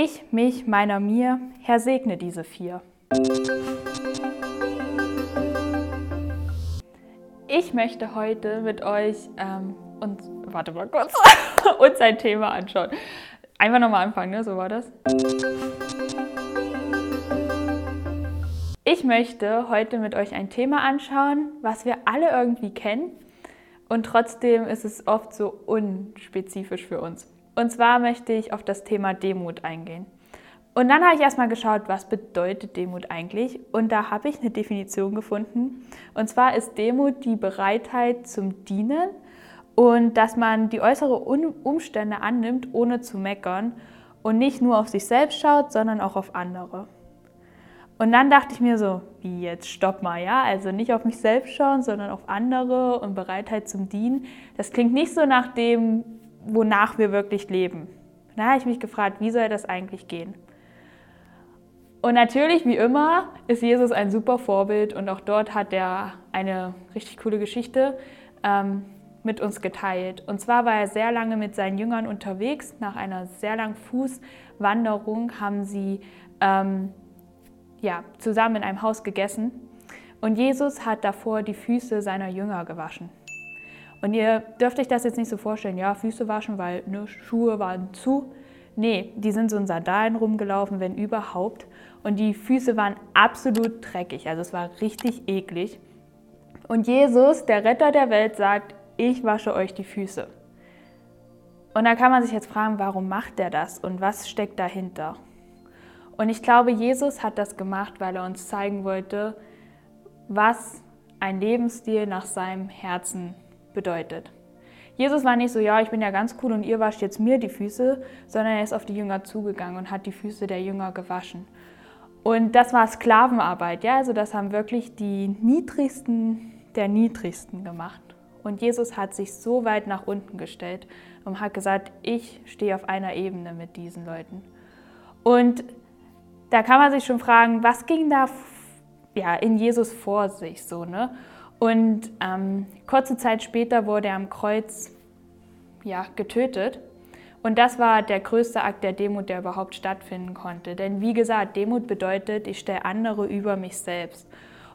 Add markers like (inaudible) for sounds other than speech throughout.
Ich, mich, meiner, mir, Herr segne diese vier. Ich möchte heute mit euch ähm, und warte mal kurz (laughs) uns ein Thema anschauen. Einfach nochmal anfangen, ne? So war das. Ich möchte heute mit euch ein Thema anschauen, was wir alle irgendwie kennen und trotzdem ist es oft so unspezifisch für uns. Und zwar möchte ich auf das Thema Demut eingehen. Und dann habe ich erstmal geschaut, was bedeutet Demut eigentlich? Und da habe ich eine Definition gefunden. Und zwar ist Demut die Bereitheit zum Dienen und dass man die äußeren Umstände annimmt, ohne zu meckern und nicht nur auf sich selbst schaut, sondern auch auf andere. Und dann dachte ich mir so, wie jetzt, stopp mal, ja? Also nicht auf mich selbst schauen, sondern auf andere und Bereitheit zum Dienen. Das klingt nicht so nach dem, wonach wir wirklich leben. Da habe ich mich gefragt, wie soll das eigentlich gehen? Und natürlich, wie immer, ist Jesus ein super Vorbild und auch dort hat er eine richtig coole Geschichte ähm, mit uns geteilt. Und zwar war er sehr lange mit seinen Jüngern unterwegs. Nach einer sehr langen Fußwanderung haben sie ähm, ja, zusammen in einem Haus gegessen und Jesus hat davor die Füße seiner Jünger gewaschen. Und ihr dürft euch das jetzt nicht so vorstellen, ja, Füße waschen, weil ne, Schuhe waren zu. Nee, die sind so in Sandalen rumgelaufen, wenn überhaupt. Und die Füße waren absolut dreckig, also es war richtig eklig. Und Jesus, der Retter der Welt, sagt, ich wasche euch die Füße. Und da kann man sich jetzt fragen, warum macht er das und was steckt dahinter? Und ich glaube, Jesus hat das gemacht, weil er uns zeigen wollte, was ein Lebensstil nach seinem Herzen bedeutet. Jesus war nicht so, ja, ich bin ja ganz cool und ihr wascht jetzt mir die Füße, sondern er ist auf die Jünger zugegangen und hat die Füße der Jünger gewaschen. Und das war Sklavenarbeit, ja, also das haben wirklich die niedrigsten der niedrigsten gemacht. Und Jesus hat sich so weit nach unten gestellt und hat gesagt, ich stehe auf einer Ebene mit diesen Leuten. Und da kann man sich schon fragen, was ging da ja, in Jesus vor sich so, ne? Und ähm, kurze Zeit später wurde er am Kreuz ja, getötet. Und das war der größte Akt der Demut, der überhaupt stattfinden konnte. Denn wie gesagt, Demut bedeutet, ich stelle andere über mich selbst.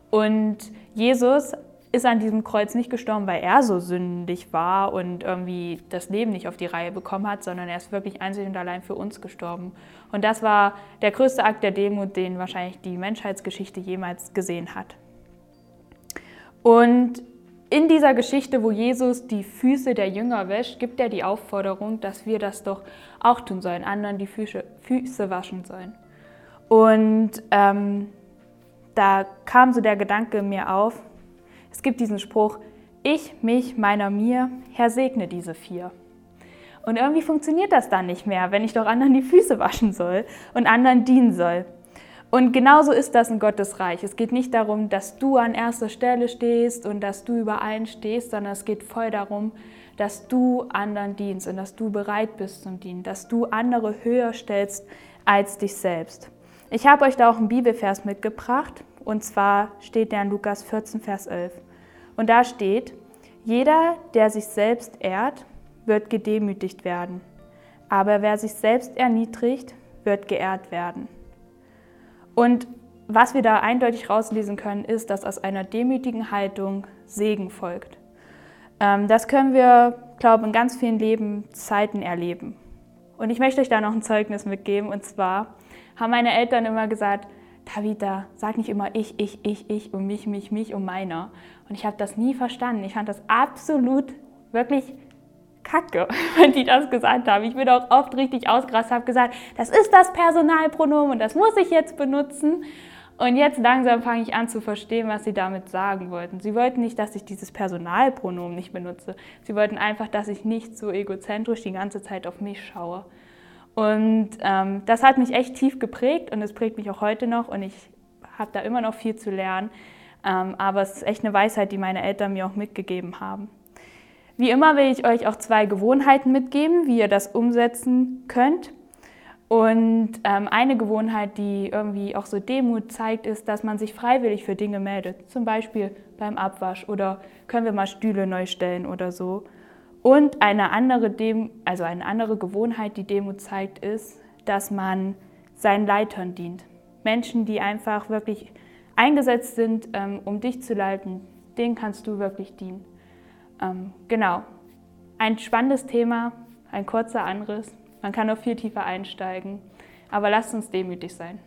Und Jesus ist an diesem Kreuz nicht gestorben, weil er so sündig war und irgendwie das Leben nicht auf die Reihe bekommen hat, sondern er ist wirklich einzig und allein für uns gestorben. Und das war der größte Akt der Demut, den wahrscheinlich die Menschheitsgeschichte jemals gesehen hat. Und in dieser Geschichte, wo Jesus die Füße der Jünger wäscht, gibt er die Aufforderung, dass wir das doch auch tun sollen, anderen die Füße, Füße waschen sollen. Und ähm, da kam so der Gedanke mir auf, es gibt diesen Spruch, ich, mich, meiner, mir, Herr segne diese vier. Und irgendwie funktioniert das dann nicht mehr, wenn ich doch anderen die Füße waschen soll und anderen dienen soll. Und genauso ist das in Gottes Reich. Es geht nicht darum, dass du an erster Stelle stehst und dass du über allen stehst, sondern es geht voll darum, dass du anderen dienst und dass du bereit bist zum Dienen, dass du andere höher stellst als dich selbst. Ich habe euch da auch einen Bibelvers mitgebracht und zwar steht der in Lukas 14, Vers 11. Und da steht, jeder, der sich selbst ehrt, wird gedemütigt werden. Aber wer sich selbst erniedrigt, wird geehrt werden. Und was wir da eindeutig rauslesen können, ist, dass aus einer demütigen Haltung Segen folgt. Ähm, das können wir, glaube ich, in ganz vielen Lebenszeiten erleben. Und ich möchte euch da noch ein Zeugnis mitgeben. Und zwar haben meine Eltern immer gesagt, Tavita, sag nicht immer ich, ich, ich, ich und mich, mich, mich und meiner. Und ich habe das nie verstanden. Ich fand das absolut wirklich kacke, (laughs) wenn die das gesagt haben. Ich bin auch oft richtig ausgerastet, habe gesagt, das ist das Personalpronomen und das muss ich jetzt benutzen. Und jetzt langsam fange ich an zu verstehen, was sie damit sagen wollten. Sie wollten nicht, dass ich dieses Personalpronomen nicht benutze. Sie wollten einfach, dass ich nicht so egozentrisch die ganze Zeit auf mich schaue. Und ähm, das hat mich echt tief geprägt und es prägt mich auch heute noch und ich habe da immer noch viel zu lernen. Ähm, aber es ist echt eine Weisheit, die meine Eltern mir auch mitgegeben haben. Wie immer will ich euch auch zwei Gewohnheiten mitgeben, wie ihr das umsetzen könnt. Und ähm, eine Gewohnheit, die irgendwie auch so Demut zeigt, ist, dass man sich freiwillig für Dinge meldet. Zum Beispiel beim Abwasch oder können wir mal Stühle neu stellen oder so. Und eine andere, Dem also eine andere Gewohnheit, die Demut zeigt, ist, dass man seinen Leitern dient. Menschen, die einfach wirklich eingesetzt sind, ähm, um dich zu leiten, denen kannst du wirklich dienen. Ähm, genau. Ein spannendes Thema, ein kurzer Anriss. Man kann noch viel tiefer einsteigen. Aber lasst uns demütig sein.